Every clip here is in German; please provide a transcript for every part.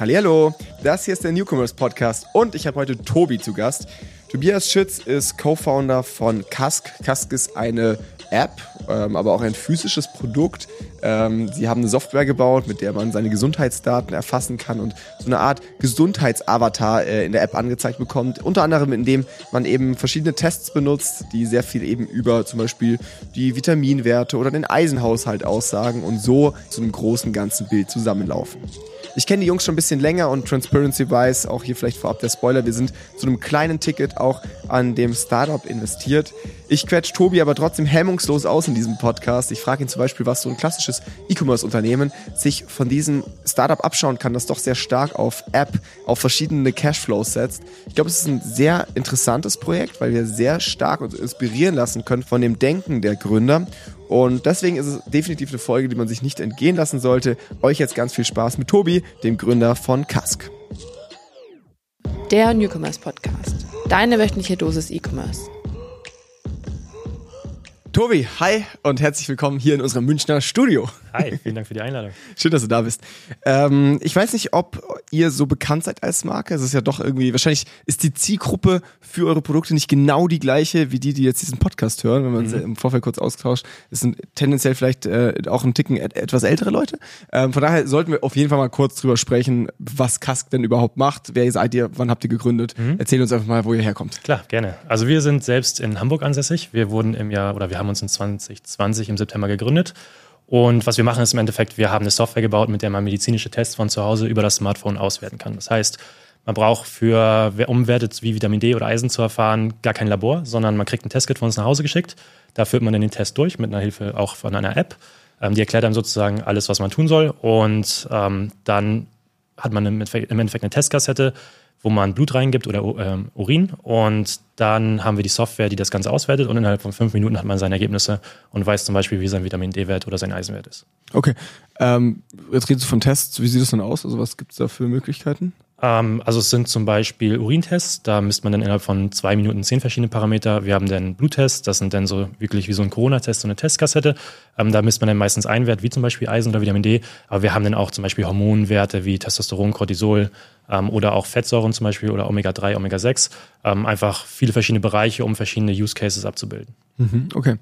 Hallo, das hier ist der Newcomers Podcast und ich habe heute Tobi zu Gast. Tobias Schütz ist Co-Founder von Kask. Kask ist eine App, ähm, aber auch ein physisches Produkt. Ähm, sie haben eine Software gebaut, mit der man seine Gesundheitsdaten erfassen kann und so eine Art Gesundheitsavatar äh, in der App angezeigt bekommt. Unter anderem, indem man eben verschiedene Tests benutzt, die sehr viel eben über zum Beispiel die Vitaminwerte oder den Eisenhaushalt aussagen und so zu einem großen ganzen Bild zusammenlaufen. Ich kenne die Jungs schon ein bisschen länger und Transparency-wise, auch hier vielleicht vorab der Spoiler, wir sind zu einem kleinen Ticket auch an dem Startup investiert. Ich quetsch Tobi aber trotzdem hemmungslos aus in diesem Podcast. Ich frage ihn zum Beispiel, was so ein klassisches E-Commerce-Unternehmen sich von diesem Startup abschauen kann, das doch sehr stark auf App, auf verschiedene Cashflows setzt. Ich glaube, es ist ein sehr interessantes Projekt, weil wir sehr stark uns inspirieren lassen können von dem Denken der Gründer. Und deswegen ist es definitiv eine Folge, die man sich nicht entgehen lassen sollte. Euch jetzt ganz viel Spaß mit Tobi, dem Gründer von Kask. Der Newcomers Podcast. Deine wöchentliche Dosis E-Commerce. Tobi, hi und herzlich willkommen hier in unserem Münchner Studio. Hi, vielen Dank für die Einladung. Schön, dass du da bist. Ähm, ich weiß nicht, ob ihr so bekannt seid als Marke. Es ist ja doch irgendwie, wahrscheinlich ist die Zielgruppe für eure Produkte nicht genau die gleiche wie die, die jetzt diesen Podcast hören, wenn man mhm. im Vorfeld kurz austauscht. Es sind tendenziell vielleicht äh, auch ein Ticken et etwas ältere Leute. Ähm, von daher sollten wir auf jeden Fall mal kurz drüber sprechen, was Kask denn überhaupt macht. Wer seid ihr? Wann habt ihr gegründet? Mhm. Erzähl uns einfach mal, wo ihr herkommt. Klar, gerne. Also wir sind selbst in Hamburg ansässig. Wir wurden im Jahr, oder wir haben uns in 2020 im September gegründet und was wir machen, ist im Endeffekt, wir haben eine Software gebaut, mit der man medizinische Tests von zu Hause über das Smartphone auswerten kann. Das heißt, man braucht für, um Werte wie Vitamin D oder Eisen zu erfahren, gar kein Labor, sondern man kriegt ein Testkit von uns nach Hause geschickt. Da führt man dann den Test durch mit einer Hilfe auch von einer App. Ähm, die erklärt einem sozusagen alles, was man tun soll. Und ähm, dann hat man im Endeffekt, im Endeffekt eine Testkassette, wo man Blut reingibt oder ähm, Urin. Und dann haben wir die Software, die das Ganze auswertet. Und innerhalb von fünf Minuten hat man seine Ergebnisse und weiß zum Beispiel, wie sein Vitamin D-Wert oder sein Eisenwert ist. Okay. Ähm, jetzt redest du von Tests. Wie sieht das dann aus? Also was gibt es da für Möglichkeiten? Ähm, also es sind zum Beispiel Urintests, da misst man dann innerhalb von zwei Minuten zehn verschiedene Parameter. Wir haben dann Bluttests, das sind dann so wirklich wie so ein Corona-Test, so eine Testkassette. Ähm, da misst man dann meistens einen Wert, wie zum Beispiel Eisen oder Vitamin D. Aber wir haben dann auch zum Beispiel Hormonwerte wie Testosteron, Cortisol ähm, oder auch Fettsäuren zum Beispiel oder Omega-3, Omega-6. Ähm, einfach viele verschiedene Bereiche, um verschiedene Use Cases abzubilden. Mhm, okay.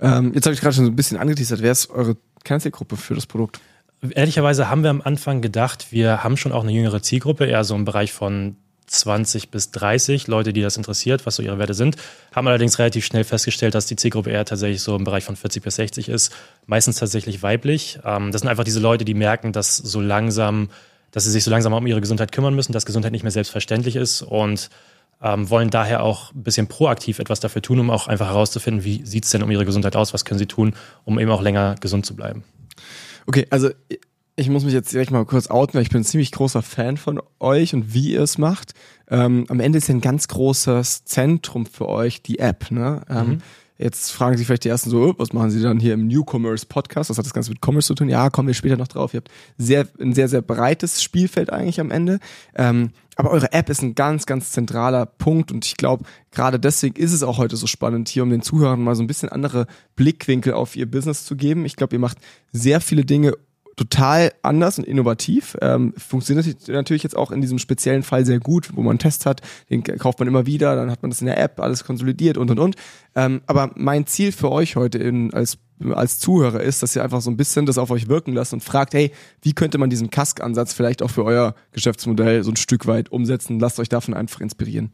Jetzt habe ich gerade schon so ein bisschen angeteasert. Wer ist eure Kernzielgruppe für das Produkt? Ehrlicherweise haben wir am Anfang gedacht, wir haben schon auch eine jüngere Zielgruppe, eher so im Bereich von 20 bis 30 Leute, die das interessiert, was so ihre Werte sind. Haben allerdings relativ schnell festgestellt, dass die Zielgruppe eher tatsächlich so im Bereich von 40 bis 60 ist, meistens tatsächlich weiblich. Ähm, das sind einfach diese Leute, die merken, dass so langsam, dass sie sich so langsam um ihre Gesundheit kümmern müssen, dass Gesundheit nicht mehr selbstverständlich ist und ähm, wollen daher auch ein bisschen proaktiv etwas dafür tun, um auch einfach herauszufinden, wie sieht es denn um ihre Gesundheit aus, was können sie tun, um eben auch länger gesund zu bleiben. Okay, also ich muss mich jetzt direkt mal kurz outen, weil ich bin ein ziemlich großer Fan von euch und wie ihr es macht. Ähm, am Ende ist ja ein ganz großes Zentrum für euch die App. Ne? Ähm, mhm. Jetzt fragen sich vielleicht die ersten so, oh, was machen sie dann hier im Newcomers Podcast? Was hat das Ganze mit Commerce zu tun? Ja, kommen wir später noch drauf. Ihr habt sehr, ein sehr, sehr breites Spielfeld eigentlich am Ende. Ähm, aber eure App ist ein ganz, ganz zentraler Punkt und ich glaube, gerade deswegen ist es auch heute so spannend, hier um den Zuhörern mal so ein bisschen andere Blickwinkel auf ihr Business zu geben. Ich glaube, ihr macht sehr viele Dinge total anders und innovativ. Ähm, funktioniert natürlich jetzt auch in diesem speziellen Fall sehr gut, wo man einen Test hat, den kauft man immer wieder, dann hat man das in der App, alles konsolidiert und und und. Ähm, aber mein Ziel für euch heute in, als als Zuhörer ist, dass ihr einfach so ein bisschen das auf euch wirken lasst und fragt, hey, wie könnte man diesen Kask-Ansatz vielleicht auch für euer Geschäftsmodell so ein Stück weit umsetzen? Lasst euch davon einfach inspirieren.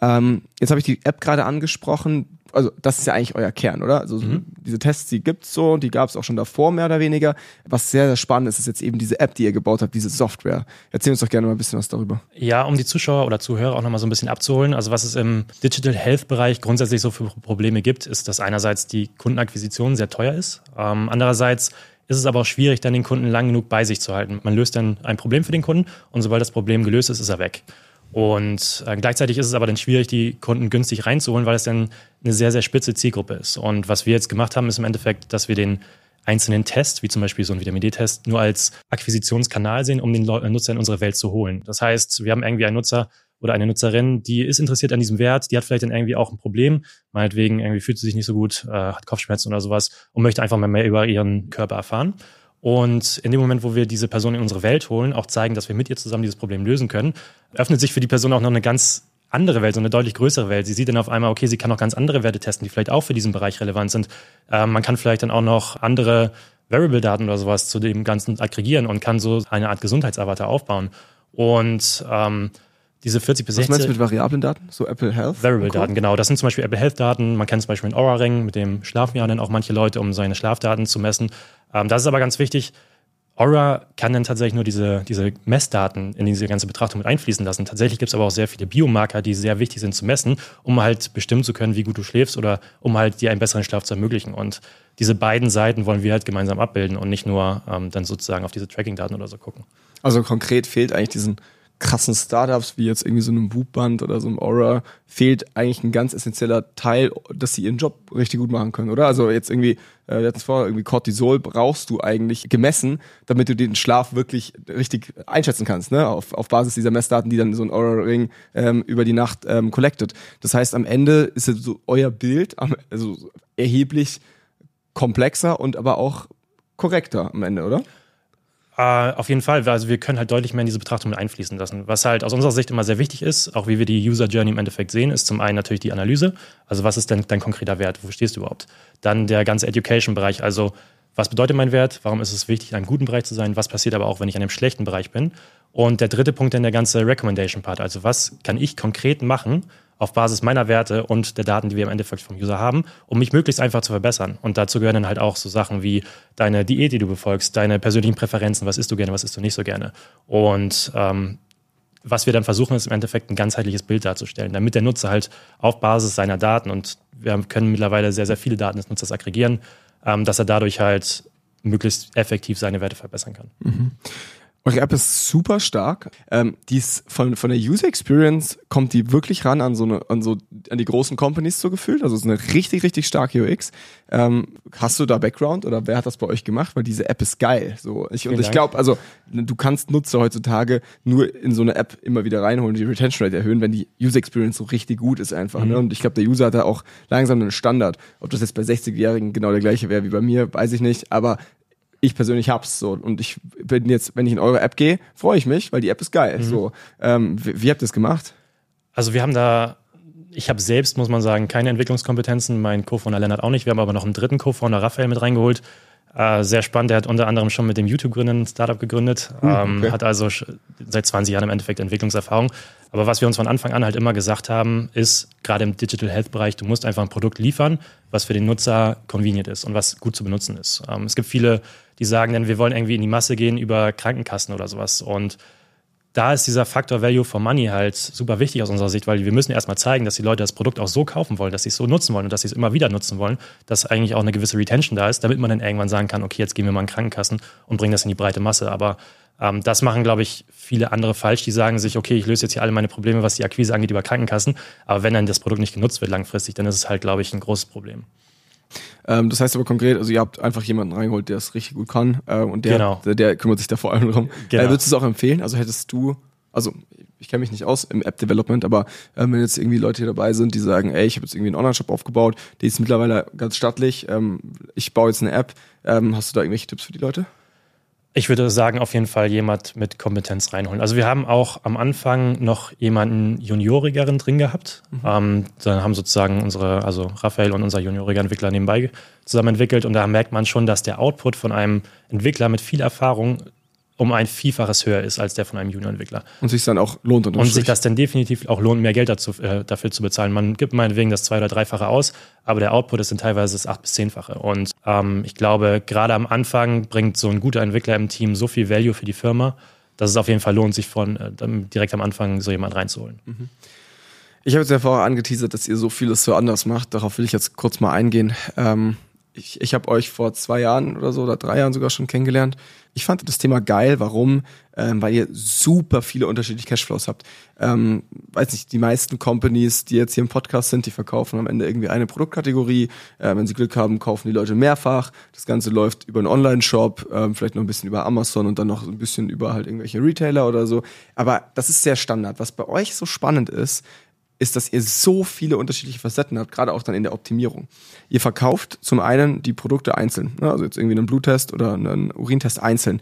Ähm, jetzt habe ich die App gerade angesprochen also das ist ja eigentlich euer Kern, oder? Also mhm. diese Tests, die gibt's so, die gab es auch schon davor mehr oder weniger. Was sehr, sehr spannend ist, ist jetzt eben diese App, die ihr gebaut habt, diese Software. Erzähl uns doch gerne mal ein bisschen was darüber. Ja, um die Zuschauer oder Zuhörer auch nochmal so ein bisschen abzuholen. Also was es im Digital Health Bereich grundsätzlich so für Probleme gibt, ist, dass einerseits die Kundenakquisition sehr teuer ist. Ähm, andererseits ist es aber auch schwierig, dann den Kunden lang genug bei sich zu halten. Man löst dann ein Problem für den Kunden und sobald das Problem gelöst ist, ist er weg. Und äh, gleichzeitig ist es aber dann schwierig, die Kunden günstig reinzuholen, weil es dann eine sehr, sehr spitze Zielgruppe ist. Und was wir jetzt gemacht haben, ist im Endeffekt, dass wir den einzelnen Test, wie zum Beispiel so ein Vitamin D-Test, nur als Akquisitionskanal sehen, um den Nutzer in unsere Welt zu holen. Das heißt, wir haben irgendwie einen Nutzer oder eine Nutzerin, die ist interessiert an diesem Wert, die hat vielleicht dann irgendwie auch ein Problem, meinetwegen irgendwie fühlt sie sich nicht so gut, äh, hat Kopfschmerzen oder sowas und möchte einfach mal mehr über ihren Körper erfahren. Und in dem Moment, wo wir diese Person in unsere Welt holen, auch zeigen, dass wir mit ihr zusammen dieses Problem lösen können, öffnet sich für die Person auch noch eine ganz andere Welt, so eine deutlich größere Welt. Sie sieht dann auf einmal, okay, sie kann auch ganz andere Werte testen, die vielleicht auch für diesen Bereich relevant sind. Ähm, man kann vielleicht dann auch noch andere Variable-Daten oder sowas zu dem Ganzen aggregieren und kann so eine Art Gesundheitsavatar aufbauen. Und ähm, diese 40 bis 60. Was meinst du mit variablen Daten? So Apple Health? Variable-Daten, genau. Das sind zum Beispiel Apple Health-Daten. Man kennt zum Beispiel den Aura-Ring, mit dem schlafen ja dann auch manche Leute, um seine Schlafdaten zu messen. Ähm, das ist aber ganz wichtig. Aura kann dann tatsächlich nur diese, diese Messdaten in diese ganze Betrachtung mit einfließen lassen. Tatsächlich gibt es aber auch sehr viele Biomarker, die sehr wichtig sind zu messen, um halt bestimmen zu können, wie gut du schläfst oder um halt dir einen besseren Schlaf zu ermöglichen. Und diese beiden Seiten wollen wir halt gemeinsam abbilden und nicht nur ähm, dann sozusagen auf diese Tracking-Daten oder so gucken. Also konkret fehlt eigentlich diesen krassen Startups wie jetzt irgendwie so einem Whoop-Band oder so einem Aura fehlt eigentlich ein ganz essentieller Teil, dass sie ihren Job richtig gut machen können, oder? Also jetzt irgendwie, äh, wir hatten es vor, irgendwie Cortisol brauchst du eigentlich gemessen, damit du den Schlaf wirklich richtig einschätzen kannst, ne? Auf, auf Basis dieser Messdaten, die dann so ein Aura-Ring ähm, über die Nacht ähm, collected. Das heißt, am Ende ist so euer Bild also erheblich komplexer und aber auch korrekter am Ende, oder? Uh, auf jeden Fall. Also wir können halt deutlich mehr in diese Betrachtung mit einfließen lassen. Was halt aus unserer Sicht immer sehr wichtig ist, auch wie wir die User Journey im Endeffekt sehen, ist zum einen natürlich die Analyse. Also was ist denn dein konkreter Wert? Wo stehst du überhaupt? Dann der ganze Education-Bereich. Also was bedeutet mein Wert? Warum ist es wichtig, in einem guten Bereich zu sein? Was passiert aber auch, wenn ich in einem schlechten Bereich bin? Und der dritte Punkt dann der ganze Recommendation-Part. Also was kann ich konkret machen, auf Basis meiner Werte und der Daten, die wir im Endeffekt vom User haben, um mich möglichst einfach zu verbessern. Und dazu gehören dann halt auch so Sachen wie deine Diät, die du befolgst, deine persönlichen Präferenzen, was isst du gerne, was isst du nicht so gerne. Und ähm, was wir dann versuchen, ist im Endeffekt ein ganzheitliches Bild darzustellen, damit der Nutzer halt auf Basis seiner Daten, und wir können mittlerweile sehr, sehr viele Daten des Nutzers aggregieren, ähm, dass er dadurch halt möglichst effektiv seine Werte verbessern kann. Mhm. Eure App ist super stark. Ähm, die ist von, von der User Experience kommt die wirklich ran an so eine, an so, an die großen Companies so gefühlt. Also es ist eine richtig, richtig starke UX. Ähm, hast du da Background oder wer hat das bei euch gemacht? Weil diese App ist geil. So, ich, und ich glaube, also, du kannst Nutzer heutzutage nur in so eine App immer wieder reinholen, die Retention Rate erhöhen, wenn die User Experience so richtig gut ist einfach. Ne? Mhm. Ne? Und ich glaube, der User hat da auch langsam einen Standard. Ob das jetzt bei 60-Jährigen genau der gleiche wäre wie bei mir, weiß ich nicht. Aber ich persönlich hab's so und ich bin jetzt, wenn ich in eure App gehe, freue ich mich, weil die App ist geil. Mhm. So, ähm, wie, wie habt ihr das gemacht? Also wir haben da, ich habe selbst, muss man sagen, keine Entwicklungskompetenzen. Mein Co-Founder Lennart auch nicht. Wir haben aber noch einen dritten Co-Founder, Raphael, mit reingeholt. Äh, sehr spannend. Der hat unter anderem schon mit dem YouTube-Gründen ein Startup gegründet. Uh, okay. hat also seit 20 Jahren im Endeffekt Entwicklungserfahrung. Aber was wir uns von Anfang an halt immer gesagt haben, ist, gerade im Digital Health-Bereich, du musst einfach ein Produkt liefern, was für den Nutzer convenient ist und was gut zu benutzen ist. Ähm, es gibt viele die sagen dann, wir wollen irgendwie in die Masse gehen über Krankenkassen oder sowas. Und da ist dieser Faktor Value for Money halt super wichtig aus unserer Sicht, weil wir müssen erstmal zeigen, dass die Leute das Produkt auch so kaufen wollen, dass sie es so nutzen wollen und dass sie es immer wieder nutzen wollen, dass eigentlich auch eine gewisse Retention da ist, damit man dann irgendwann sagen kann, okay, jetzt gehen wir mal in Krankenkassen und bringen das in die breite Masse. Aber ähm, das machen, glaube ich, viele andere falsch, die sagen sich, okay, ich löse jetzt hier alle meine Probleme, was die Akquise angeht, über Krankenkassen. Aber wenn dann das Produkt nicht genutzt wird langfristig, dann ist es halt, glaube ich, ein großes Problem. Ähm, das heißt aber konkret, also ihr habt einfach jemanden reingeholt, der es richtig gut kann äh, und der, genau. der, der, kümmert sich da vor allem drum. Genau. Äh, würdest du es auch empfehlen? Also hättest du, also ich kenne mich nicht aus im App-Development, aber äh, wenn jetzt irgendwie Leute hier dabei sind, die sagen, ey, ich habe jetzt irgendwie einen Online-Shop aufgebaut, die ist mittlerweile ganz stattlich, ähm, ich baue jetzt eine App, ähm, hast du da irgendwelche Tipps für die Leute? Ich würde sagen, auf jeden Fall jemand mit Kompetenz reinholen. Also wir haben auch am Anfang noch jemanden Juniorigeren drin gehabt. Mhm. Ähm, dann haben sozusagen unsere, also Raphael und unser junioriger Entwickler nebenbei zusammen entwickelt und da merkt man schon, dass der Output von einem Entwickler mit viel Erfahrung um ein Vielfaches höher ist als der von einem Junior-Entwickler. Und sich dann auch lohnt. Und sich das dann definitiv auch lohnt, mehr Geld dazu, äh, dafür zu bezahlen. Man gibt meinetwegen das zwei- oder dreifache aus, aber der Output ist dann teilweise das acht- bis zehnfache. Und ähm, ich glaube, gerade am Anfang bringt so ein guter Entwickler im Team so viel Value für die Firma, dass es auf jeden Fall lohnt, sich von äh, direkt am Anfang so jemand reinzuholen. Mhm. Ich habe jetzt ja vorher angeteasert, dass ihr so vieles so anders macht. Darauf will ich jetzt kurz mal eingehen. Ähm, ich ich habe euch vor zwei Jahren oder so oder drei Jahren sogar schon kennengelernt. Ich fand das Thema geil. Warum? Ähm, weil ihr super viele unterschiedliche Cashflows habt. Ähm, weiß nicht, die meisten Companies, die jetzt hier im Podcast sind, die verkaufen am Ende irgendwie eine Produktkategorie. Äh, wenn sie Glück haben, kaufen die Leute mehrfach. Das Ganze läuft über einen Online-Shop, ähm, vielleicht noch ein bisschen über Amazon und dann noch ein bisschen über halt irgendwelche Retailer oder so. Aber das ist sehr Standard. Was bei euch so spannend ist, ist, dass ihr so viele unterschiedliche Facetten habt, gerade auch dann in der Optimierung. Ihr verkauft zum einen die Produkte einzeln, ne? also jetzt irgendwie einen Bluttest oder einen Urintest einzeln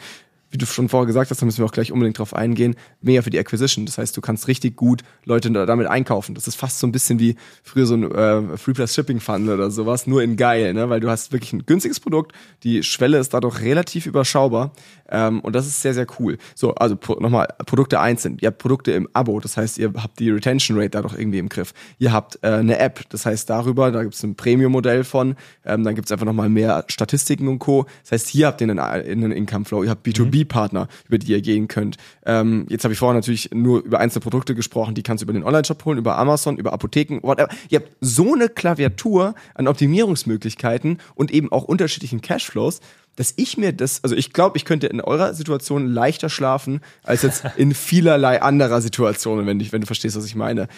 wie du schon vorher gesagt hast, da müssen wir auch gleich unbedingt drauf eingehen, mehr für die Acquisition. Das heißt, du kannst richtig gut Leute damit einkaufen. Das ist fast so ein bisschen wie früher so ein äh, Free Plus Shipping Funnel oder sowas, nur in geil, ne? weil du hast wirklich ein günstiges Produkt, die Schwelle ist dadurch relativ überschaubar ähm, und das ist sehr, sehr cool. So, also nochmal, Produkte einzeln. Ihr habt Produkte im Abo, das heißt, ihr habt die Retention Rate dadurch irgendwie im Griff. Ihr habt äh, eine App, das heißt darüber, da gibt es ein Premium-Modell von, ähm, dann gibt es einfach nochmal mehr Statistiken und Co. Das heißt, hier habt ihr einen, einen Income Flow, ihr habt B2B B2B-Partner, über die ihr gehen könnt. Ähm, jetzt habe ich vorher natürlich nur über einzelne Produkte gesprochen, die kannst du über den Online-Shop holen, über Amazon, über Apotheken, whatever. Ihr habt so eine Klaviatur an Optimierungsmöglichkeiten und eben auch unterschiedlichen Cashflows, dass ich mir das, also ich glaube, ich könnte in eurer Situation leichter schlafen als jetzt in vielerlei anderer Situationen, wenn, ich, wenn du verstehst, was ich meine.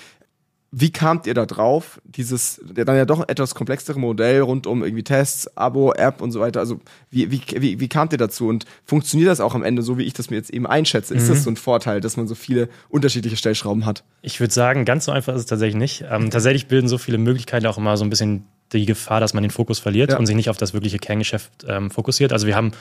Wie kamt ihr da drauf, dieses dann ja doch etwas komplexere Modell rund um irgendwie Tests, Abo, App und so weiter? Also wie, wie, wie, wie kamt ihr dazu und funktioniert das auch am Ende so, wie ich das mir jetzt eben einschätze? Ist mhm. das so ein Vorteil, dass man so viele unterschiedliche Stellschrauben hat? Ich würde sagen, ganz so einfach ist es tatsächlich nicht. Ähm, tatsächlich bilden so viele Möglichkeiten auch immer so ein bisschen die Gefahr, dass man den Fokus verliert ja. und sich nicht auf das wirkliche Kerngeschäft ähm, fokussiert. Also wir haben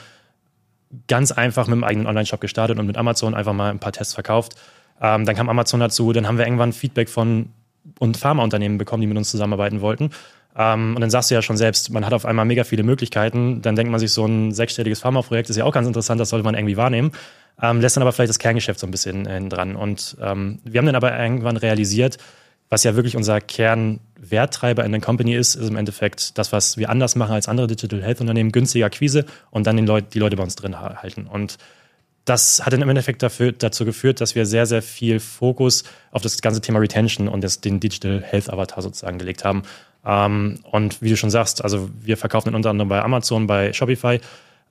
ganz einfach mit dem eigenen Online-Shop gestartet und mit Amazon einfach mal ein paar Tests verkauft. Ähm, dann kam Amazon dazu, dann haben wir irgendwann Feedback von und Pharmaunternehmen bekommen, die mit uns zusammenarbeiten wollten. Ähm, und dann sagst du ja schon selbst, man hat auf einmal mega viele Möglichkeiten. Dann denkt man sich, so ein sechsstelliges Pharmaprojekt ist ja auch ganz interessant, das sollte man irgendwie wahrnehmen. Ähm, lässt dann aber vielleicht das Kerngeschäft so ein bisschen äh, dran. Und ähm, wir haben dann aber irgendwann realisiert, was ja wirklich unser Kernwerttreiber in der Company ist, ist im Endeffekt das, was wir anders machen als andere Digital Health Unternehmen, günstige Akquise und dann Leut die Leute bei uns drin halten. Und das hat dann im Endeffekt dafür, dazu geführt, dass wir sehr, sehr viel Fokus auf das ganze Thema Retention und das, den Digital Health Avatar sozusagen gelegt haben. Ähm, und wie du schon sagst, also wir verkaufen unter anderem bei Amazon, bei Shopify.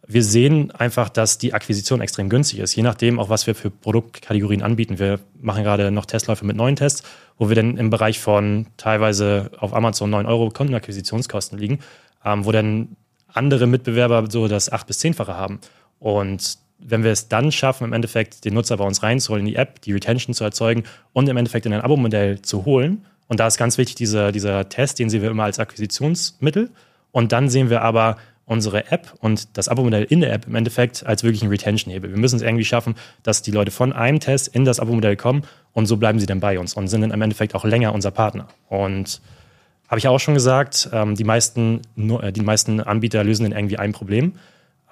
Wir sehen einfach, dass die Akquisition extrem günstig ist, je nachdem auch, was wir für Produktkategorien anbieten. Wir machen gerade noch Testläufe mit neuen Tests, wo wir dann im Bereich von teilweise auf Amazon 9 Euro Kontenakquisitionskosten liegen, ähm, wo dann andere Mitbewerber so das 8- bis 10-fache haben. Und wenn wir es dann schaffen, im Endeffekt den Nutzer bei uns reinzuholen in die App, die Retention zu erzeugen und im Endeffekt in ein Abo-Modell zu holen. Und da ist ganz wichtig dieser, dieser Test, den sehen wir immer als Akquisitionsmittel. Und dann sehen wir aber unsere App und das Abo-Modell in der App im Endeffekt als wirklich ein Retention-Hebel. Wir müssen es irgendwie schaffen, dass die Leute von einem Test in das Abo-Modell kommen und so bleiben sie dann bei uns und sind dann im Endeffekt auch länger unser Partner. Und habe ich auch schon gesagt, ähm, die, meisten, äh, die meisten Anbieter lösen dann irgendwie ein Problem.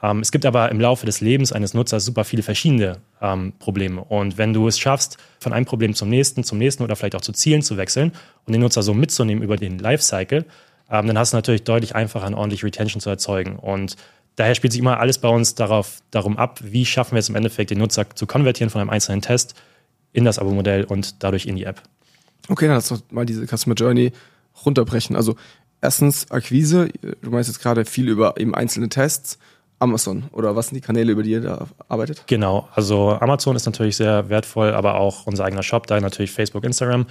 Ähm, es gibt aber im Laufe des Lebens eines Nutzers super viele verschiedene ähm, Probleme. Und wenn du es schaffst, von einem Problem zum nächsten, zum nächsten oder vielleicht auch zu Zielen zu wechseln und den Nutzer so mitzunehmen über den Lifecycle, dann hast du natürlich deutlich einfacher, eine ordentliche Retention zu erzeugen. Und daher spielt sich immer alles bei uns darauf, darum ab, wie schaffen wir es im Endeffekt, den Nutzer zu konvertieren von einem einzelnen Test in das Abo-Modell und dadurch in die App. Okay, dann lass doch mal diese Customer Journey runterbrechen. Also erstens Akquise, du meinst jetzt gerade viel über eben einzelne Tests. Amazon oder was sind die Kanäle, über die ihr da arbeitet? Genau, also Amazon ist natürlich sehr wertvoll, aber auch unser eigener Shop, da natürlich Facebook, Instagram.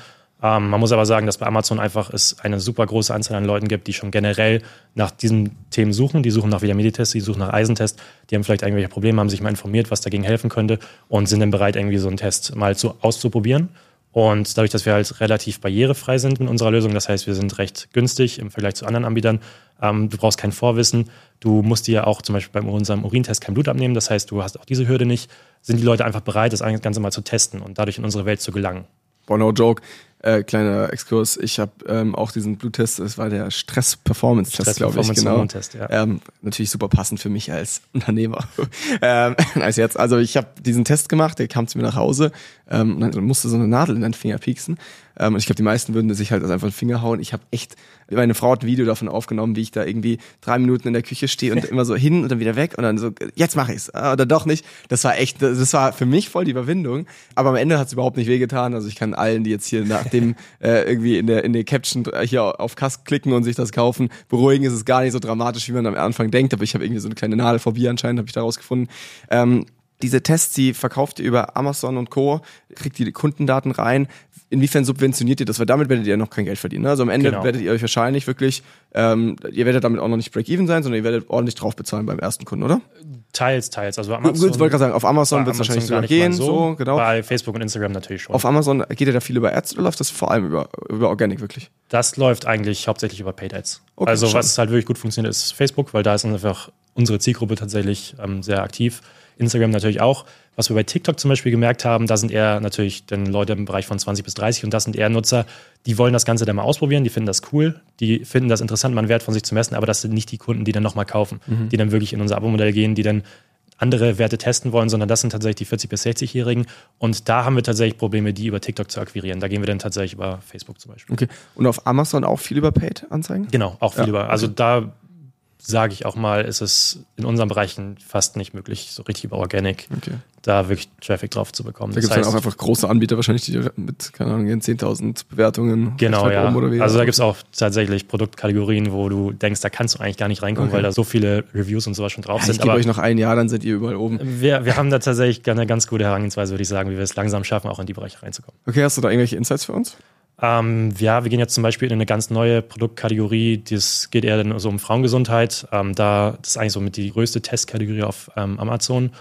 Ähm, man muss aber sagen, dass bei Amazon einfach es eine super große Anzahl an Leuten gibt, die schon generell nach diesen Themen suchen. Die suchen nach Vitaminitest, die suchen nach Eisentest, die haben vielleicht irgendwelche Probleme, haben sich mal informiert, was dagegen helfen könnte und sind dann bereit, irgendwie so einen Test mal zu, auszuprobieren. Und dadurch, dass wir halt relativ barrierefrei sind mit unserer Lösung, das heißt, wir sind recht günstig im Vergleich zu anderen Anbietern. Ähm, du brauchst kein Vorwissen. Du musst dir auch zum Beispiel bei unserem Urintest kein Blut abnehmen. Das heißt, du hast auch diese Hürde nicht. Sind die Leute einfach bereit, das Ganze mal zu testen und dadurch in unsere Welt zu gelangen? Boah, no joke. Äh, kleiner Exkurs. Ich habe ähm, auch diesen Bluttest, das war der Stress-Performance-Test, Stress glaube ich. Genau. Test, ja. ähm, natürlich super passend für mich als Unternehmer. ähm, als jetzt, also ich habe diesen Test gemacht, der kam zu mir nach Hause ähm, und dann musste so eine Nadel in deinen Finger pieksen. Ähm, und ich glaube, die meisten würden sich halt einfach den Finger hauen. Ich habe echt, meine Frau hat ein Video davon aufgenommen, wie ich da irgendwie drei Minuten in der Küche stehe und immer so hin und dann wieder weg und dann so, jetzt mache ich's. Ah, oder doch nicht. Das war echt, das war für mich voll die Überwindung. Aber am Ende hat es überhaupt nicht wehgetan. Also ich kann allen, die jetzt hier nach dem äh, irgendwie in der, in der Caption hier auf Kask klicken und sich das kaufen, beruhigen, ist es gar nicht so dramatisch, wie man am Anfang denkt. Aber ich habe irgendwie so eine kleine Nadelphobie anscheinend, habe ich da rausgefunden. Ähm, Diese Tests, die verkauft ihr über Amazon und Co., kriegt die Kundendaten rein. Inwiefern subventioniert ihr das? Weil damit werdet ihr noch kein Geld verdienen. Ne? Also am Ende Genau. werdet ihr euch wahrscheinlich wirklich, ähm, ihr werdet damit auch noch nicht Break-Even sein, sondern ihr werdet ordentlich drauf bezahlen beim ersten Kunden, oder? Teils, teils. Also Gut, Amazon, ich wollte gerade sagen, auf Amazon wird es wahrscheinlich sogar gehen, mal so, genau. Bei Facebook und Instagram natürlich schon. Auf Amazon geht ihr da viel über Ads oder läuft das vor allem über, über Organic wirklich? Das läuft eigentlich hauptsächlich über Paid Ads. Okay, also schon. was halt wirklich gut funktioniert, ist Facebook, weil da ist einfach unsere Zielgruppe tatsächlich ähm, sehr aktiv. Instagram natürlich auch. Was wir bei TikTok zum Beispiel gemerkt haben, da sind eher natürlich dann Leute im Bereich von 20 bis 30 und das sind eher Nutzer, die wollen das Ganze dann mal ausprobieren, die finden das cool, die finden das interessant, mal einen Wert von sich zu messen, aber das sind nicht die Kunden, die dann nochmal kaufen, Mhm. die dann wirklich in unser Abo-Modell gehen, die dann andere Werte testen wollen, sondern das sind tatsächlich die 40- bis 60-Jährigen. Und da haben wir tatsächlich Probleme, die über TikTok zu akquirieren. Da gehen wir dann tatsächlich über Facebook zum Beispiel. Okay. Und auf Amazon auch viel über Paid-Anzeigen? Genau, auch viel Ja, über. Also da sage ich auch mal, ist es in unseren Bereichen fast nicht möglich, so richtig über Organic Okay. da wirklich Traffic drauf zu bekommen. Da gibt es dann auch einfach große Anbieter wahrscheinlich, die mit, keine Ahnung, ihren 10.000 Bewertungen Genau, ja. oben oder wie. Also da gibt es auch tatsächlich Produktkategorien, wo du denkst, da kannst du eigentlich gar nicht reinkommen, Okay. weil da so viele Reviews und sowas schon drauf ja, ich sind. gebe Aber euch noch ein Jahr, dann seid ihr überall oben. wir, wir haben da tatsächlich eine ganz gute Herangehensweise, würde ich sagen, wie wir es langsam schaffen, auch in die Bereiche reinzukommen. Okay, hast du da irgendwelche Insights für uns? Ähm, ja, wir gehen jetzt zum Beispiel in eine ganz neue Produktkategorie. Das geht eher dann so um Frauengesundheit. Ähm, da das ist eigentlich so mit die größte Testkategorie auf ähm, Amazon.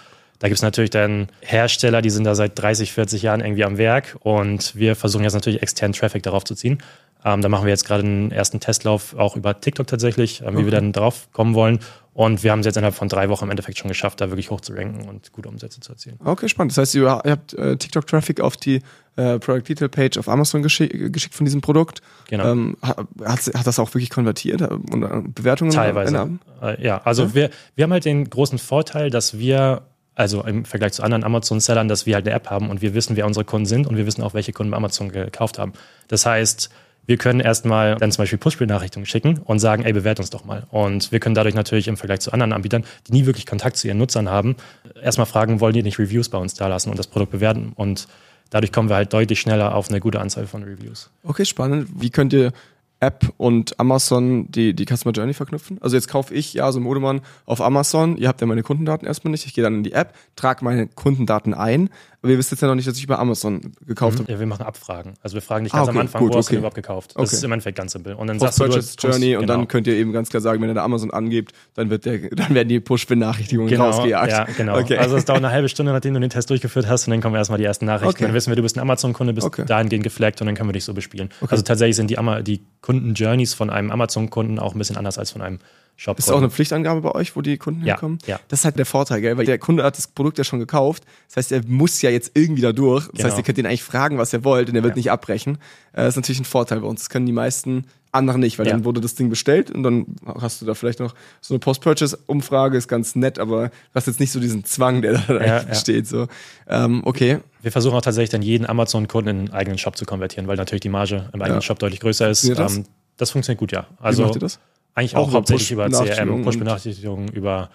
Da gibt es natürlich dann Hersteller, die sind da seit 30, 40 Jahren irgendwie am Werk und wir versuchen jetzt natürlich externen Traffic darauf zu ziehen. Ähm, da machen wir jetzt gerade einen ersten Testlauf auch über TikTok tatsächlich, ähm, wie wir dann drauf kommen wollen. Und wir haben es jetzt innerhalb von drei Wochen im Endeffekt schon geschafft, da wirklich hoch zu ranken und gute Umsätze zu erzielen. Okay, spannend. Das heißt, ihr, habt äh, TikTok-Traffic auf die äh, Product Detail Page auf Amazon geschi geschickt von diesem Produkt. Genau. Ähm, hat, hat das auch wirklich konvertiert äh, und äh, Bewertungen? Teilweise. Äh, ja, also Wir, wir haben halt den großen Vorteil, dass wir, also im Vergleich zu anderen Amazon-Sellern, dass wir halt eine App haben und wir wissen, wer unsere Kunden sind und wir wissen auch, welche Kunden bei Amazon gekauft haben. Das heißt, wir können erstmal dann zum Beispiel Push-Benachrichtigungen schicken und sagen, ey, bewert uns doch mal. Und wir können dadurch natürlich im Vergleich zu anderen Anbietern, die nie wirklich Kontakt zu ihren Nutzern haben, erstmal fragen, wollen die nicht Reviews bei uns da lassen und das Produkt bewerten. Und dadurch kommen wir halt deutlich schneller auf eine gute Anzahl von Reviews. Okay, spannend. Wie könnt ihr App und Amazon die, die Customer Journey verknüpfen? Also jetzt kaufe ich, ja, so ein Modemann auf Amazon, ihr habt ja meine Kundendaten erstmal nicht, ich gehe dann in die App, trage meine Kundendaten ein, aber ihr wisst jetzt ja noch nicht, dass ich über Amazon gekauft habe. Ja, wir machen Abfragen. Also wir fragen dich Ah, ganz okay, am Anfang, gut, wo hast du okay. denn überhaupt gekauft? Das Okay. ist im Endeffekt ganz simpel. Und dann Post sagst du, du Purchase Post- Journey und genau. dann könnt ihr eben ganz klar sagen, wenn ihr da Amazon angebt, dann wird der, dann werden die Push-Benachrichtigungen Genau, rausgejagt. ja, genau. Okay. Also es dauert eine halbe Stunde, nachdem du den Test durchgeführt hast und dann kommen erstmal die ersten Nachrichten. Dann wissen wir, du bist ein Amazon-Kunde, bist dahingehend geflaggt und dann können wir dich so bespielen. Also tatsächlich sind die, Ama- die Kunden-Journeys von einem Amazon-Kunden auch ein bisschen anders als von einem shop Ist das auch eine Pflichtangabe bei euch, wo die Kunden Ja, hinkommen? ja. Das ist halt der Vorteil, gell? Weil der Kunde hat das Produkt ja schon gekauft. Das heißt, er muss ja jetzt irgendwie da durch. Das Genau. heißt, ihr könnt ihn eigentlich fragen, was er wollt und er wird Ja. nicht abbrechen. Äh, Das ist natürlich ein Vorteil bei uns. Das können die meisten anderen nicht, weil Ja. dann wurde das Ding bestellt und dann hast du da vielleicht noch so eine Post-Purchase-Umfrage, ist ganz nett, aber du hast jetzt nicht so diesen Zwang, der da Ja, besteht. So. Ähm, okay. Wir versuchen auch tatsächlich dann jeden Amazon-Kunden in einen eigenen Shop zu konvertieren, weil natürlich die Marge im eigenen. Shop deutlich größer ist. Das? Ähm, das funktioniert gut, ja. Wie Also macht ihr das? eigentlich Auch auch, hauptsächlich über CRM, Push-Benachrichtigungen, über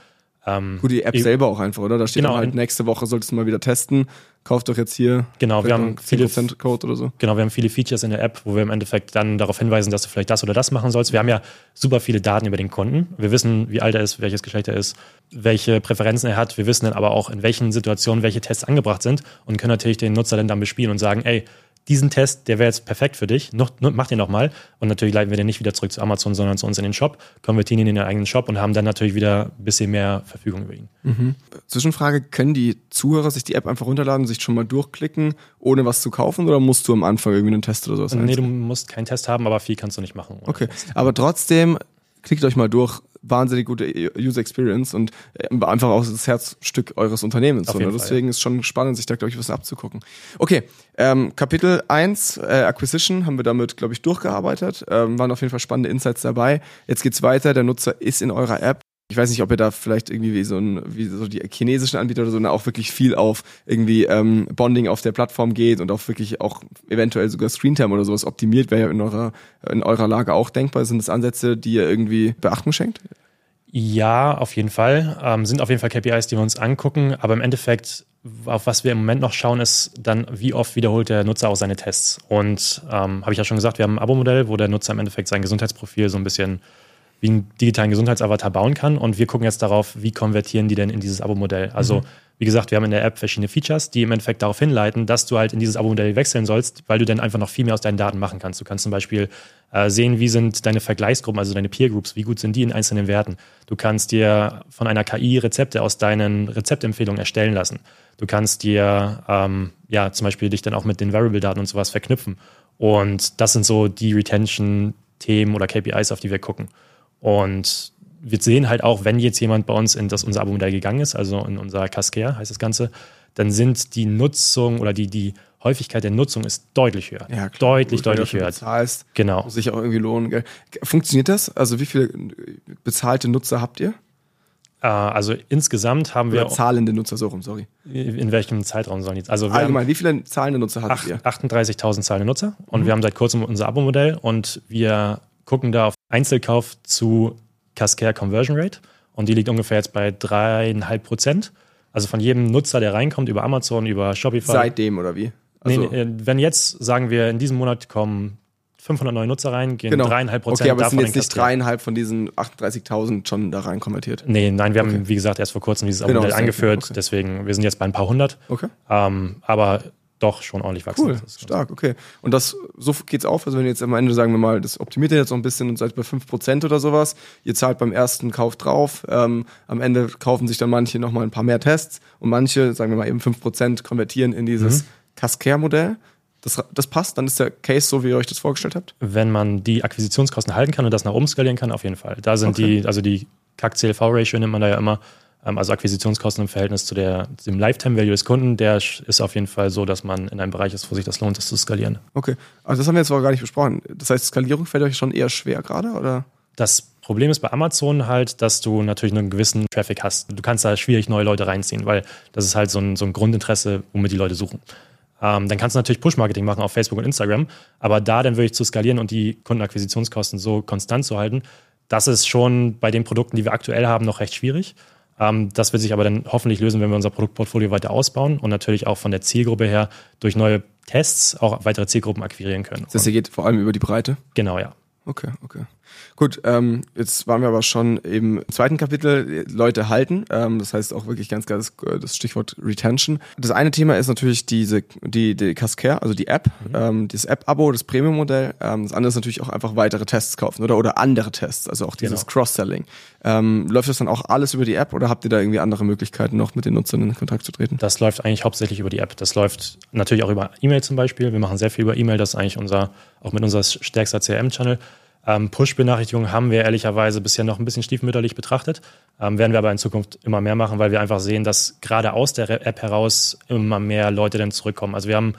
ähm, Gut, die App selber auch einfach, oder? Da steht Genau, halt, nächste Woche solltest du mal wieder testen. Kauf doch jetzt hier. Genau, wir haben viele 10% Code oder so. Genau, wir haben viele Features in der App, wo wir im Endeffekt dann darauf hinweisen, dass du vielleicht das oder das machen sollst. Wir haben ja super viele Daten über den Kunden. Wir wissen, wie alt er ist, welches Geschlecht er ist, welche Präferenzen er hat. Wir wissen dann aber auch, in welchen Situationen welche Tests angebracht sind und können natürlich den Nutzer dann, dann bespielen und sagen, ey, diesen Test, der wäre jetzt perfekt für dich, noch, mach den nochmal. Und natürlich leiten wir den nicht wieder zurück zu Amazon, sondern zu uns in den Shop, konvertieren ihn in den eigenen Shop und haben dann natürlich wieder ein bisschen mehr Verfügung über ihn. Zwischenfrage, können die Zuhörer sich die App einfach runterladen und sich schon mal durchklicken, ohne was zu kaufen, oder musst du am Anfang irgendwie einen Test oder sowas Nee, du einstellen? musst keinen Test haben, aber viel kannst du nicht machen. Okay, aber trotzdem, klickt euch mal durch, wahnsinnig gute User Experience und äh, einfach auch das Herzstück eures Unternehmens. So, ne? Fall, Deswegen ist schon spannend, sich da, glaube ich, was abzugucken. Okay, ähm, Kapitel 1, äh, Acquisition, haben wir damit, glaube ich, durchgearbeitet. Ähm, waren auf jeden Fall spannende Insights dabei. Jetzt geht's weiter, der Nutzer ist in eurer App. Ich weiß nicht, ob ihr da vielleicht irgendwie wie so ein, wie so die chinesischen Anbieter oder so, ne, auch wirklich viel auf irgendwie ähm, Bonding auf der Plattform geht und auch wirklich auch eventuell sogar Screentime oder sowas optimiert, wäre ja in eurer, in eurer Lage auch denkbar. Sind das Ansätze, die ihr irgendwie Beachtung schenkt? Ja, auf jeden Fall. Ähm, sind auf jeden Fall KPIs, die wir uns angucken. Aber im Endeffekt, auf was wir im Moment noch schauen, ist dann, wie oft wiederholt der Nutzer auch seine Tests. Und ähm, habe ich ja schon gesagt, wir haben ein Abo-Modell, wo der Nutzer im Endeffekt sein Gesundheitsprofil so ein bisschen wie einen digitalen Gesundheitsavatar bauen kann. Und wir gucken jetzt darauf, wie konvertieren die denn in dieses Abo-Modell. Also wie gesagt, wir haben in der App verschiedene Features, die im Endeffekt darauf hinleiten, dass du halt in dieses Abo-Modell wechseln sollst, weil du dann einfach noch viel mehr aus deinen Daten machen kannst. Du kannst zum Beispiel äh, sehen, wie sind deine Vergleichsgruppen, also deine Peer Groups, wie gut sind die in einzelnen Werten. Du kannst dir von einer KI Rezepte aus deinen Rezeptempfehlungen erstellen lassen. Du kannst dir ähm, ja zum Beispiel dich dann auch mit den Variable-Daten und sowas verknüpfen. Und das sind so die Retention-Themen oder KPIs, auf die wir gucken. Und wir sehen halt auch, wenn jetzt jemand bei uns in das unser Abo-Modell gegangen ist, also in unser Cascare heißt das Ganze, dann sind die Nutzung oder die, die Häufigkeit der Nutzung ist deutlich höher. Ja, klar. Deutlich, Gut, deutlich höher. Bezahlst, Genau. muss sich auch irgendwie lohnen. Gell? Funktioniert das? Also wie viele bezahlte Nutzer habt ihr? Äh, also insgesamt haben wir Oder zahlende Nutzer, so rum, sorry. in welchem Zeitraum sollen jetzt? Also wir Allgemein, wie viele zahlende Nutzer hattet ihr? acht- 38.000 zahlende Nutzer und wir haben seit kurzem unser Abo-Modell und wir gucken da auf Einzelkauf zu Cascare Conversion Rate und die liegt ungefähr jetzt bei dreieinhalb Prozent. Also von jedem Nutzer, der reinkommt über Amazon, über Shopify. Seitdem oder wie? Also, nee, nee, äh, wenn jetzt, sagen wir, in diesem Monat kommen 500 neue Nutzer rein, gehen genau. dreieinhalb Prozent Okay, aber es davon sind jetzt nicht dreieinhalb von diesen 38.000 schon da rein konvertiert. Nee, nein, wir haben, Okay. wie gesagt, erst vor kurzem dieses Genau, Abo-Modell das eingeführt. okay. Deswegen, wir sind jetzt bei ein paar hundert. Okay. Ähm, aber doch schon ordentlich wachsen. Cool, stark, okay. Und das, so geht's auf, also wenn ihr jetzt am Ende, sagen wir mal, das optimiert ihr jetzt so ein bisschen und seid bei 5% oder sowas, ihr zahlt beim ersten Kauf drauf, ähm, am Ende kaufen sich dann manche nochmal ein paar mehr Tests und manche, sagen wir mal eben 5% konvertieren in dieses Cascare-Modell. Das, das passt, dann ist der Case so, wie ihr euch das vorgestellt habt? Wenn man die Akquisitionskosten halten kann und das nach oben skalieren kann, auf jeden Fall. Da sind Okay. die, also die CAC-CLV-Ratio nennt man da ja immer, also Akquisitionskosten im Verhältnis zu der, dem Lifetime-Value des Kunden, der ist auf jeden Fall so, dass man in einem Bereich ist, wo sich das lohnt, das zu skalieren. Okay. Also das haben wir jetzt aber gar nicht besprochen. Das heißt, Skalierung fällt euch schon eher schwer gerade, oder? Das Problem ist bei Amazon halt, dass du natürlich nur einen gewissen Traffic hast. Du kannst da schwierig neue Leute reinziehen, weil das ist halt so ein, so ein Grundinteresse, womit die Leute suchen. Ähm, dann kannst du natürlich Push-Marketing machen auf Facebook und Instagram, aber da dann wirklich zu skalieren und die Kundenakquisitionskosten so konstant zu halten, das ist schon bei den Produkten, die wir aktuell haben, noch recht schwierig. Ähm, das wird sich aber dann hoffentlich lösen, wenn wir unser Produktportfolio weiter ausbauen und natürlich auch von der Zielgruppe her durch neue Tests auch weitere Zielgruppen akquirieren können. Das heißt, ihr geht vor allem über die Breite. genau, ja. Okay, okay. Gut, ähm, jetzt waren wir aber schon im zweiten Kapitel, Leute halten. Ähm, das heißt auch wirklich ganz das, äh, das Stichwort Retention. Das eine Thema ist natürlich diese, die, die Cascare, also die App, ähm, das App-Abo, das Premium-Modell. Ähm, das andere ist natürlich auch einfach weitere Tests kaufen oder, oder andere Tests, also auch dieses Genau. Cross-Selling. Ähm, läuft das dann auch alles über die App oder habt ihr da irgendwie andere Möglichkeiten noch mit den Nutzern in Kontakt zu treten? Das läuft eigentlich hauptsächlich über die App. Das läuft natürlich auch über E-Mail zum Beispiel. Wir machen sehr viel über E-Mail. Das ist eigentlich unser, auch mit unser stärkster CRM-Channel. Ähm, Push-Benachrichtigungen haben wir ehrlicherweise bisher noch ein bisschen stiefmütterlich betrachtet. Ähm, werden wir aber in Zukunft immer mehr machen, weil wir einfach sehen, dass gerade aus der App heraus immer mehr Leute dann zurückkommen. Also wir haben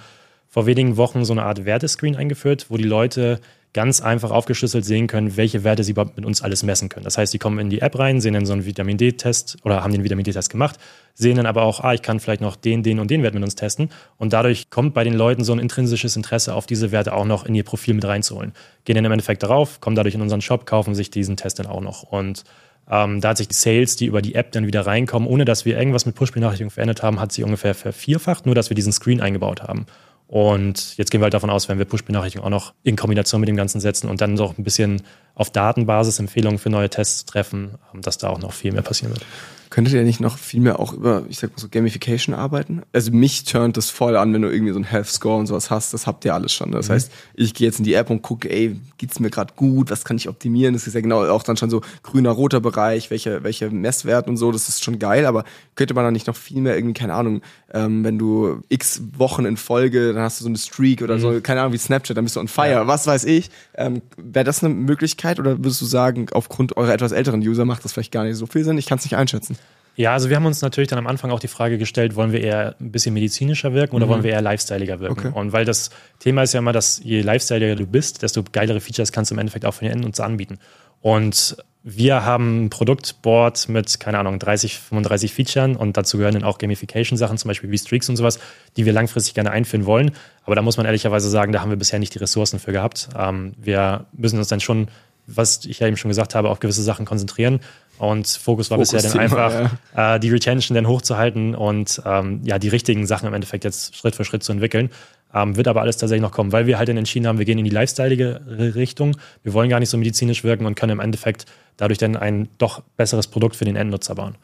vor wenigen Wochen so eine Art Wertescreen eingeführt, wo die Leute ganz einfach aufgeschlüsselt sehen können, welche Werte sie überhaupt mit uns alles messen können. Das heißt, die kommen in die App rein, sehen dann so einen Vitamin D-Test oder haben den Vitamin D-Test gemacht, sehen dann aber auch, ah, ich kann vielleicht noch den, den und den Wert mit uns testen. Und dadurch kommt bei den Leuten so ein intrinsisches Interesse auf diese Werte auch noch in ihr Profil mit reinzuholen. Gehen dann im Endeffekt darauf, kommen dadurch in unseren Shop, kaufen sich diesen Test dann auch noch. Und ähm, da hat sich die Sales, die über die App dann wieder reinkommen, ohne dass wir irgendwas mit Push-Benachrichtigungen verändert haben, hat sie ungefähr vervierfacht, nur dass wir diesen Screen eingebaut haben. Und jetzt gehen wir halt davon aus, wenn wir Push-Benachrichtigungen auch noch in Kombination mit dem Ganzen setzen und dann so ein bisschen auf Datenbasis Empfehlungen für neue Tests treffen, ähm, dass da auch noch viel mehr passieren wird. Könntet ihr nicht noch viel mehr auch über, ich sag mal so, Gamification arbeiten? Also mich turnt das voll an, wenn du irgendwie so einen Health Score und sowas hast. Das habt ihr alles schon. Das heißt, ich gehe jetzt in die App und gucke, ey, geht's mir gerade gut? Was kann ich optimieren? Das ist ja genau auch dann schon so grüner, roter Bereich, welche, welche Messwerte und so. Das ist schon geil. Aber könnte man da nicht noch viel mehr irgendwie, keine Ahnung, ähm, wenn du x Wochen in Folge, dann hast du so eine Streak oder so, keine Ahnung, wie Snapchat, dann bist du on fire. Was weiß ich. Ähm, Wäre das eine Möglichkeit oder würdest du sagen, aufgrund eurer etwas älteren User macht das vielleicht gar nicht so viel Sinn? Ich kann es nicht einschätzen. Ja, also wir haben uns natürlich dann am Anfang auch die Frage gestellt, wollen wir eher ein bisschen medizinischer wirken oder wollen wir eher lifestyleiger wirken? Okay. Und weil das Thema ist ja immer, dass je lifestyleiger du bist, desto geilere Features kannst du im Endeffekt auch für den Endnutzer anbieten. Und wir haben ein Produktboard mit, keine Ahnung, 30, 35 Features und dazu gehören dann auch Gamification-Sachen, zum Beispiel wie Streaks und sowas, die wir langfristig gerne einführen wollen. Aber da muss man ehrlicherweise sagen, da haben wir bisher nicht die Ressourcen für gehabt. Ähm, wir müssen uns dann schon, was ich ja eben schon gesagt habe, auf gewisse Sachen konzentrieren. Und Fokus war bisher dann einfach, äh, die Retention dann hochzuhalten und ähm, ja, die richtigen Sachen im Endeffekt jetzt Schritt für Schritt zu entwickeln. Ähm, wird aber alles tatsächlich noch kommen, weil wir halt dann entschieden haben, wir gehen in die lifestyleige Richtung. Wir wollen gar nicht so medizinisch wirken und können im Endeffekt dadurch dann ein doch besseres Produkt für den Endnutzer bauen.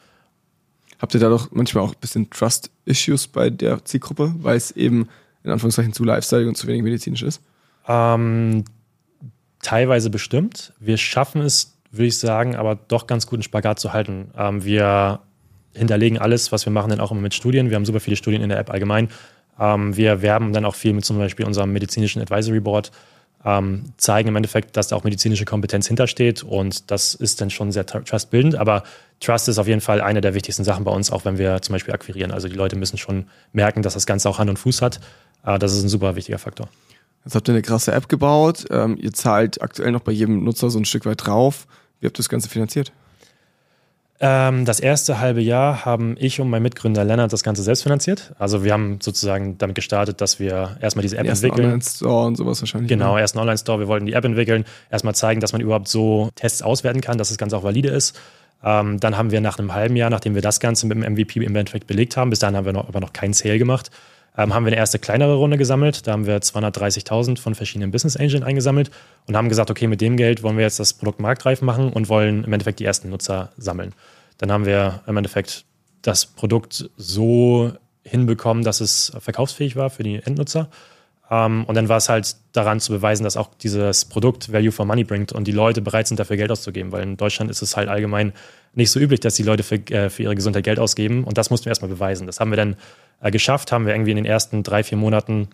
Habt ihr da doch manchmal auch ein bisschen Trust-Issues bei der Zielgruppe, weil es eben in Anführungszeichen zu Lifestyle und zu wenig medizinisch ist? Ähm, teilweise bestimmt. Wir schaffen es, würde ich sagen, aber doch ganz guten Spagat zu halten. Ähm, wir hinterlegen alles, was wir machen, dann auch immer mit Studien. Wir haben super viele Studien in der App allgemein. Ähm, wir werben dann auch viel mit zum Beispiel unserem medizinischen Advisory Board, ähm, zeigen im Endeffekt, dass da auch medizinische Kompetenz hintersteht und das ist dann schon sehr trustbildend. Aber Trust ist auf jeden Fall eine der wichtigsten Sachen bei uns, auch wenn wir zum Beispiel akquirieren. Also die Leute müssen schon merken, dass das Ganze auch Hand und Fuß hat. Äh, das ist ein super wichtiger Faktor. Jetzt habt ihr eine krasse App gebaut. Ähm, ihr zahlt aktuell noch bei jedem Nutzer so ein Stück weit drauf. Wie habt ihr das Ganze finanziert? Ähm, das erste halbe Jahr haben ich und mein Mitgründer Lennart das Ganze selbst finanziert. Also wir haben sozusagen damit gestartet, dass wir erstmal diese App Den entwickeln. Online-Store und sowas wahrscheinlich. Genau, ne? erst einen Online-Store. Wir wollten die App entwickeln, erstmal zeigen, dass man überhaupt so Tests auswerten kann, dass das Ganze auch valide ist. Ähm, dann haben wir nach einem halben Jahr, nachdem wir das Ganze mit dem MVP im Endeffekt belegt haben, bis dahin haben wir noch, aber noch keinen Sale gemacht, ähm, haben wir eine erste kleinere Runde gesammelt. Da haben wir 230.000 von verschiedenen Business Angels eingesammelt und haben gesagt, okay, mit dem Geld wollen wir jetzt das Produkt marktreif machen und wollen im Endeffekt die ersten Nutzer sammeln. Dann haben wir im Endeffekt das Produkt so hinbekommen, dass es verkaufsfähig war für die Endnutzer. Ähm, und dann war es halt daran zu beweisen, dass auch dieses Produkt Value for Money bringt und die Leute bereit sind, dafür Geld auszugeben. Weil in Deutschland ist es halt allgemein nicht so üblich, dass die Leute für, äh, für ihre Gesundheit Geld ausgeben. Und das mussten wir erstmal beweisen. Das haben wir dann äh, geschafft, haben wir irgendwie in den ersten drei, vier Monaten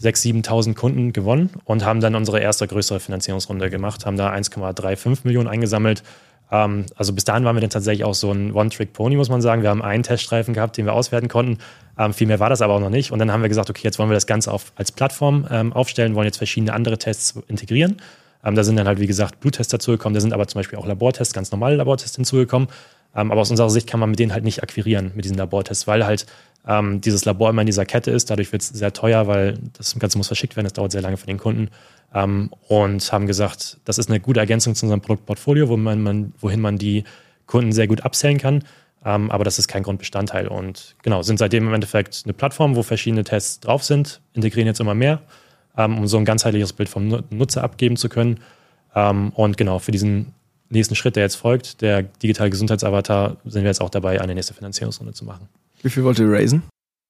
6.000, 7.000 Kunden gewonnen und haben dann unsere erste größere Finanzierungsrunde gemacht, haben da 1,35 Millionen eingesammelt. Ähm, also bis dahin waren wir dann tatsächlich auch so ein One-Trick-Pony, muss man sagen. Wir haben einen Teststreifen gehabt, den wir auswerten konnten. Ähm, viel mehr war das aber auch noch nicht. Und dann haben wir gesagt, okay, jetzt wollen wir das Ganze auf, als Plattform ähm, aufstellen, wollen jetzt verschiedene andere Tests integrieren. Ähm, da sind dann halt, wie gesagt, Bluttests dazugekommen. Da sind aber zum Beispiel auch Labortests, ganz normale Labortests hinzugekommen. Ähm, aber aus unserer Sicht kann man mit denen halt nicht akquirieren, mit diesen Labortests, weil halt ähm, dieses Labor immer in dieser Kette ist. Dadurch wird es sehr teuer, weil das Ganze muss verschickt werden. Das dauert sehr lange für den Kunden. Ähm, und haben gesagt, das ist eine gute Ergänzung zu unserem Produktportfolio, wo man, man, wohin man die Kunden sehr gut upsellen kann. Ähm, aber das ist kein Grundbestandteil. Und genau, sind seitdem im Endeffekt eine Plattform, wo verschiedene Tests drauf sind, integrieren jetzt immer mehr, ähm, um so ein ganzheitliches Bild vom Nutzer abgeben zu können. Ähm, und genau, für diesen nächsten Schritt, der jetzt folgt, der digitale Gesundheitsavatar, sind wir jetzt auch dabei, eine nächste Finanzierungsrunde zu machen. Wie viel wollt ihr raisen?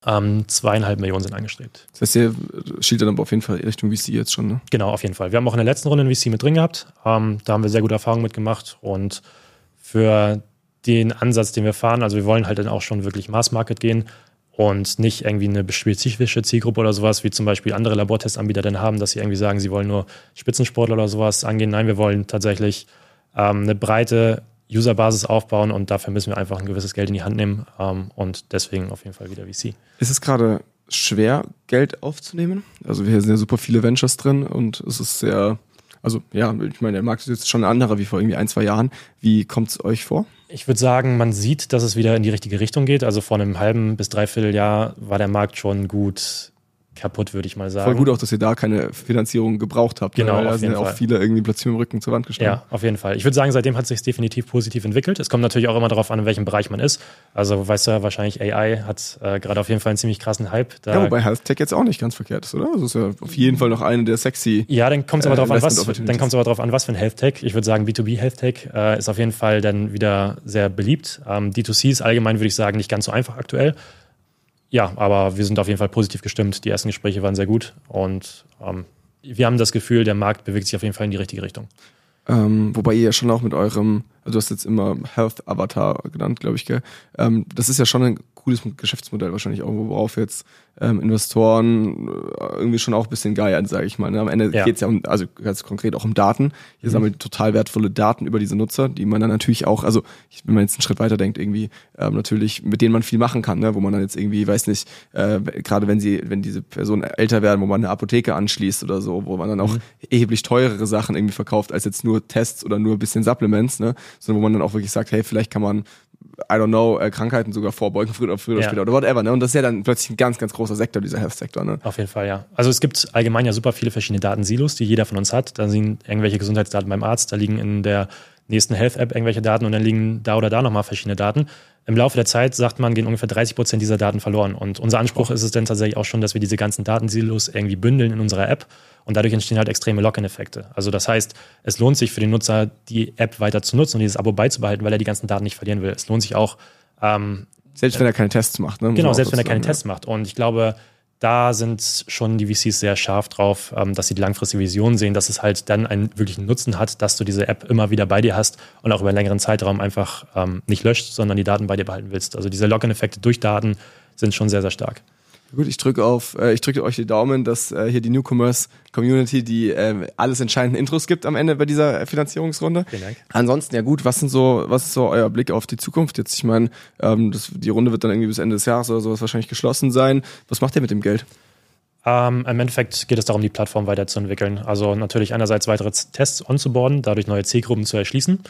Ähm, zweieinhalb Millionen sind angestrebt. Das heißt, ihr schielt dann aber auf jeden Fall Richtung VC jetzt schon, ne? Genau, auf jeden Fall. Wir haben auch in der letzten Runde ein VC mit drin gehabt. Ähm, da haben wir sehr gute Erfahrungen mitgemacht und für den Ansatz, den wir fahren, also wir wollen halt dann auch schon wirklich Mass Market gehen und nicht irgendwie eine spezifische Zielgruppe oder sowas, wie zum Beispiel andere Labortestanbieter dann haben, dass sie irgendwie sagen, sie wollen nur Spitzensportler oder sowas angehen. Nein, wir wollen tatsächlich ähm, eine breite Userbasis aufbauen und dafür müssen wir einfach ein gewisses Geld in die Hand nehmen ähm, und deswegen auf jeden Fall wieder VC. Ist es gerade schwer, Geld aufzunehmen? Also hier sind ja super viele Ventures drin und es ist sehr, also ja, ich meine, der Markt ist jetzt schon ein anderer wie vor irgendwie ein, zwei Jahren. Wie kommt es euch vor? Ich würde sagen, man sieht, dass es wieder in die richtige Richtung geht. Also vor einem halben bis dreiviertel Jahr war der Markt schon gut kaputt, würde ich mal sagen. Voll gut auch, dass ihr da keine Finanzierung gebraucht habt. Genau, ne? Da auf sind ja auch Fall. viele irgendwie plötzlich mit dem Rücken zur Wand gestanden. Ja, auf jeden Fall. Ich würde sagen, seitdem hat es sich definitiv positiv entwickelt. Es kommt natürlich auch immer darauf an, in welchem Bereich man ist. Also, weißt du, ja, wahrscheinlich AI hat äh, gerade auf jeden Fall einen ziemlich krassen Hype. Da, Ja, wobei Health Tech jetzt auch nicht ganz verkehrt ist, oder? Das ist ja auf jeden Fall noch eine der sexy. Ja, dann kommt es aber Äh, darauf an, was, dann kommt's aber darauf an, was für ein Health Tech. Ich würde sagen, B2B Health Tech äh, ist auf jeden Fall dann wieder sehr beliebt. Ähm, D2C ist allgemein, würde ich sagen, nicht ganz so einfach aktuell. Ja, aber wir sind auf jeden Fall positiv gestimmt. Die ersten Gespräche waren sehr gut und ähm, wir haben das Gefühl, der Markt bewegt sich auf jeden Fall in die richtige Richtung. Ähm, wobei ihr ja schon auch mit eurem, also du hast jetzt immer Health Avatar genannt, glaube ich, gell? Ähm, das ist ja schon ein cooles Geschäftsmodell wahrscheinlich auch, worauf jetzt ähm, Investoren äh, irgendwie schon auch ein bisschen geiern, sage ich mal. Ne? Am Ende Ja. geht's ja um, also ganz konkret auch um Daten. Ihr Mhm. sammelt total wertvolle Daten über diese Nutzer, die man dann natürlich auch, also wenn man jetzt einen Schritt weiter denkt, irgendwie ähm, natürlich, mit denen man viel machen kann, ne? wo man dann jetzt irgendwie, weiß nicht, äh, gerade wenn sie, wenn diese Personen älter werden, wo man eine Apotheke anschließt oder so, wo man dann auch erheblich teurere Sachen irgendwie verkauft, als jetzt nur Tests oder nur ein bisschen Supplements, ne? Sondern wo man dann auch wirklich sagt, hey, vielleicht kann man I don't know, äh, Krankheiten sogar vorbeugen, früher oder früher oder Ja. später oder whatever, ne? Und das ist ja dann plötzlich ein ganz, ganz großer Sektor, dieser Health-Sektor, ne? Auf jeden Fall, ja. Also es gibt allgemein ja super viele verschiedene Datensilos, die jeder von uns hat. Da sind irgendwelche Gesundheitsdaten beim Arzt, da liegen in der nächsten Health-App irgendwelche Daten und dann liegen da oder da nochmal verschiedene Daten. Im Laufe der Zeit, sagt man, gehen ungefähr 30 Prozent dieser Daten verloren. Und unser Anspruch ist es dann tatsächlich auch schon, dass wir diese ganzen Datensilos irgendwie bündeln in unserer App. Und dadurch entstehen halt extreme Lock-in-Effekte. Also das heißt, es lohnt sich für den Nutzer, die App weiter zu nutzen und dieses Abo beizubehalten, weil er die ganzen Daten nicht verlieren will. Es lohnt sich auch, ähm, Selbst wenn er keine Tests macht, ne? Genau, selbst wenn er keine Tests macht. Und ich glaube, da sind schon die VCs sehr scharf drauf, ähm, dass sie die langfristige Vision sehen, dass es halt dann einen wirklichen Nutzen hat, dass du diese App immer wieder bei dir hast und auch über einen längeren Zeitraum einfach ähm, nicht löscht, sondern die Daten bei dir behalten willst. Also diese Login-Effekte durch Daten sind schon sehr, sehr stark. Gut, ich drücke auf, äh, ich drücke euch die Daumen, dass äh, hier die Newcomers Community die äh, alles entscheidenden Intros gibt am Ende bei dieser Finanzierungsrunde. Vielen Dank. Ansonsten ja gut, was sind so, was ist so euer Blick auf die Zukunft jetzt? Ich meine, ähm, das, die Runde wird dann irgendwie bis Ende des Jahres oder sowas wahrscheinlich geschlossen sein. Was macht ihr mit dem Geld? Ähm, Im Endeffekt geht es darum, die Plattform weiterzuentwickeln. Also natürlich einerseits weitere Tests onzuboarden, dadurch neue Zielgruppen zu erschließen.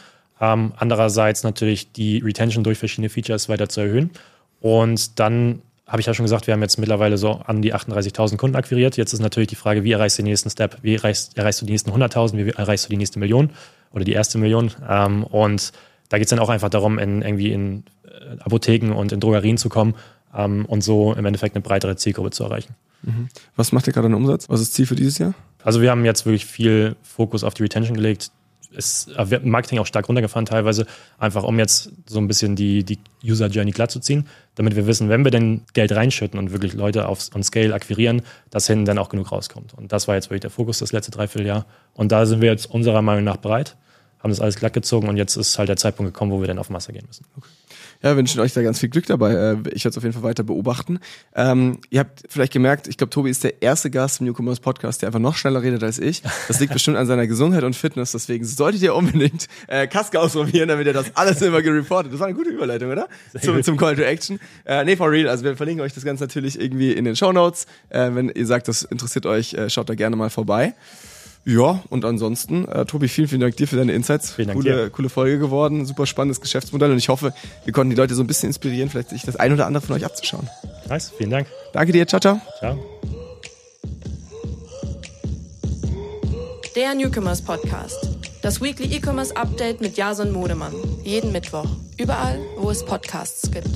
Ähm, andererseits natürlich die Retention durch verschiedene Features weiter zu erhöhen. Und dann habe ich ja schon gesagt, wir haben jetzt mittlerweile so an die 38.000 Kunden akquiriert. Jetzt ist natürlich die Frage, wie erreichst du den nächsten Step? Wie erreichst, erreichst du die nächsten 100.000? Wie erreichst du die nächste Million oder die erste Million? Ähm, und da geht es dann auch einfach darum, in, irgendwie in äh, Apotheken und in Drogerien zu kommen ähm, und so im Endeffekt eine breitere Zielgruppe zu erreichen. Mhm. Was macht ihr gerade an Umsatz? Was ist das Ziel für dieses Jahr? Also wir haben jetzt wirklich viel Fokus auf die Retention gelegt ist äh, Marketing auch stark runtergefahren teilweise, einfach um jetzt so ein bisschen die, die User Journey glatt zu ziehen, damit wir wissen, wenn wir denn Geld reinschütten und wirklich Leute auf on Scale akquirieren, dass hinten dann auch genug rauskommt. Und das war jetzt wirklich der Fokus das letzte Dreivierteljahr. Und da sind wir jetzt unserer Meinung nach bereit, haben das alles glatt gezogen und jetzt ist halt der Zeitpunkt gekommen, wo wir dann auf Masse gehen müssen. Okay. Ja, wünschen euch da ganz viel Glück dabei. Äh, ich werde es auf jeden Fall weiter beobachten. Ähm, ihr habt vielleicht gemerkt, ich glaube, Tobi ist der erste Gast im Newcomers Podcast, der einfach noch schneller redet als ich. Das liegt bestimmt an seiner Gesundheit und Fitness. Deswegen solltet ihr unbedingt äh, Kaske ausprobieren, damit ihr das alles immer gereportet. Das war eine gute Überleitung, oder? Zum, zum Call to Action. Äh, nee, for real. Also wir verlinken euch das Ganze natürlich irgendwie in den Show Notes. Äh, wenn ihr sagt, das interessiert euch, äh, schaut da gerne mal vorbei. Ja, und ansonsten, äh, Tobi, vielen, vielen Dank dir für deine Insights. Vielen Dank coole, dir. coole Folge geworden, super spannendes Geschäftsmodell und ich hoffe, wir konnten die Leute so ein bisschen inspirieren, vielleicht sich das ein oder andere von euch abzuschauen. Nice, vielen Dank. Danke dir, ciao, ciao. Ciao. Der Newcomers Podcast. Das Weekly E-Commerce Update mit Jason Modemann. Jeden Mittwoch. Überall, wo es Podcasts gibt.